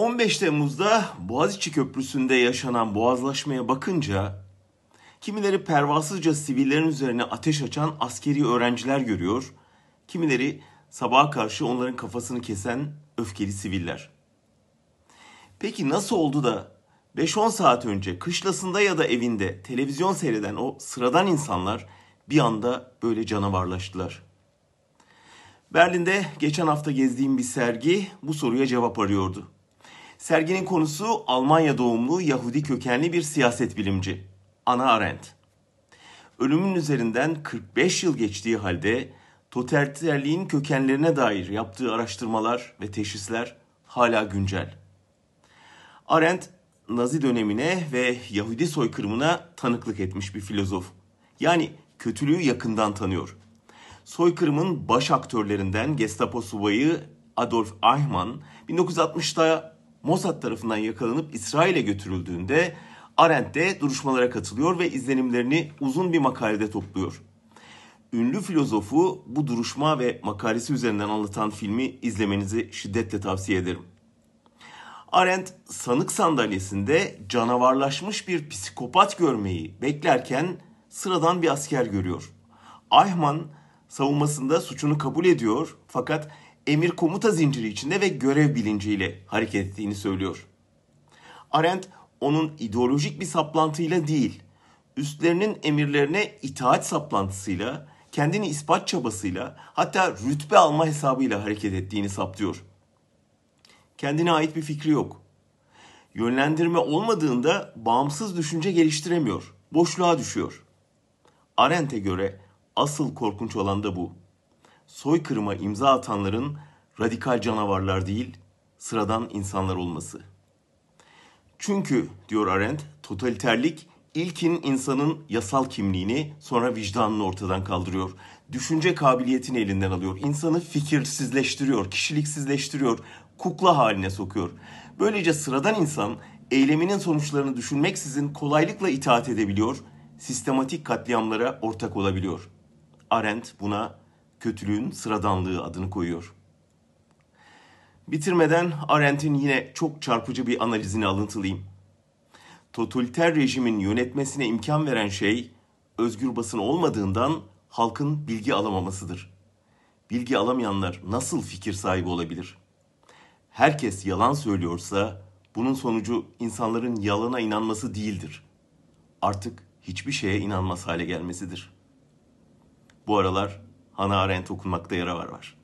15 Temmuz'da Boğaziçi Köprüsü'nde yaşanan boğazlaşmaya bakınca kimileri pervasızca sivillerin üzerine ateş açan askeri öğrenciler görüyor, kimileri sabaha karşı onların kafasını kesen öfkeli siviller. Peki nasıl oldu da 5-10 saat önce kışlasında ya da evinde televizyon seyreden o sıradan insanlar bir anda böyle canavarlaştılar? Berlin'de geçen hafta gezdiğim bir sergi bu soruya cevap arıyordu. Serginin konusu Almanya doğumlu Yahudi kökenli bir siyaset bilimci. Ana Arendt. Ölümün üzerinden 45 yıl geçtiği halde totaliterliğin kökenlerine dair yaptığı araştırmalar ve teşhisler hala güncel. Arendt Nazi dönemine ve Yahudi soykırımına tanıklık etmiş bir filozof. Yani kötülüğü yakından tanıyor. Soykırımın baş aktörlerinden Gestapo subayı Adolf Eichmann 1960'da Mossad tarafından yakalanıp İsrail'e götürüldüğünde Arendt de duruşmalara katılıyor ve izlenimlerini uzun bir makalede topluyor. Ünlü filozofu bu duruşma ve makalesi üzerinden anlatan filmi izlemenizi şiddetle tavsiye ederim. Arendt sanık sandalyesinde canavarlaşmış bir psikopat görmeyi beklerken sıradan bir asker görüyor. Eichmann savunmasında suçunu kabul ediyor fakat emir komuta zinciri içinde ve görev bilinciyle hareket ettiğini söylüyor. Arendt onun ideolojik bir saplantıyla değil, üstlerinin emirlerine itaat saplantısıyla, kendini ispat çabasıyla, hatta rütbe alma hesabıyla hareket ettiğini saptıyor. Kendine ait bir fikri yok. Yönlendirme olmadığında bağımsız düşünce geliştiremiyor. Boşluğa düşüyor. Arendt'e göre asıl korkunç olan da bu soykırıma imza atanların radikal canavarlar değil, sıradan insanlar olması. Çünkü diyor Arendt, totaliterlik ilkin insanın yasal kimliğini sonra vicdanını ortadan kaldırıyor. Düşünce kabiliyetini elinden alıyor. İnsanı fikirsizleştiriyor, kişiliksizleştiriyor, kukla haline sokuyor. Böylece sıradan insan eyleminin sonuçlarını düşünmeksizin kolaylıkla itaat edebiliyor, sistematik katliamlara ortak olabiliyor. Arendt buna kötülüğün sıradanlığı adını koyuyor. Bitirmeden Arendt'in yine çok çarpıcı bir analizini alıntılayayım. Totaliter rejimin yönetmesine imkan veren şey özgür basın olmadığından halkın bilgi alamamasıdır. Bilgi alamayanlar nasıl fikir sahibi olabilir? Herkes yalan söylüyorsa bunun sonucu insanların yalana inanması değildir. Artık hiçbir şeye inanmaz hale gelmesidir. Bu aralar Hannah Arendt okunmakta yara var var.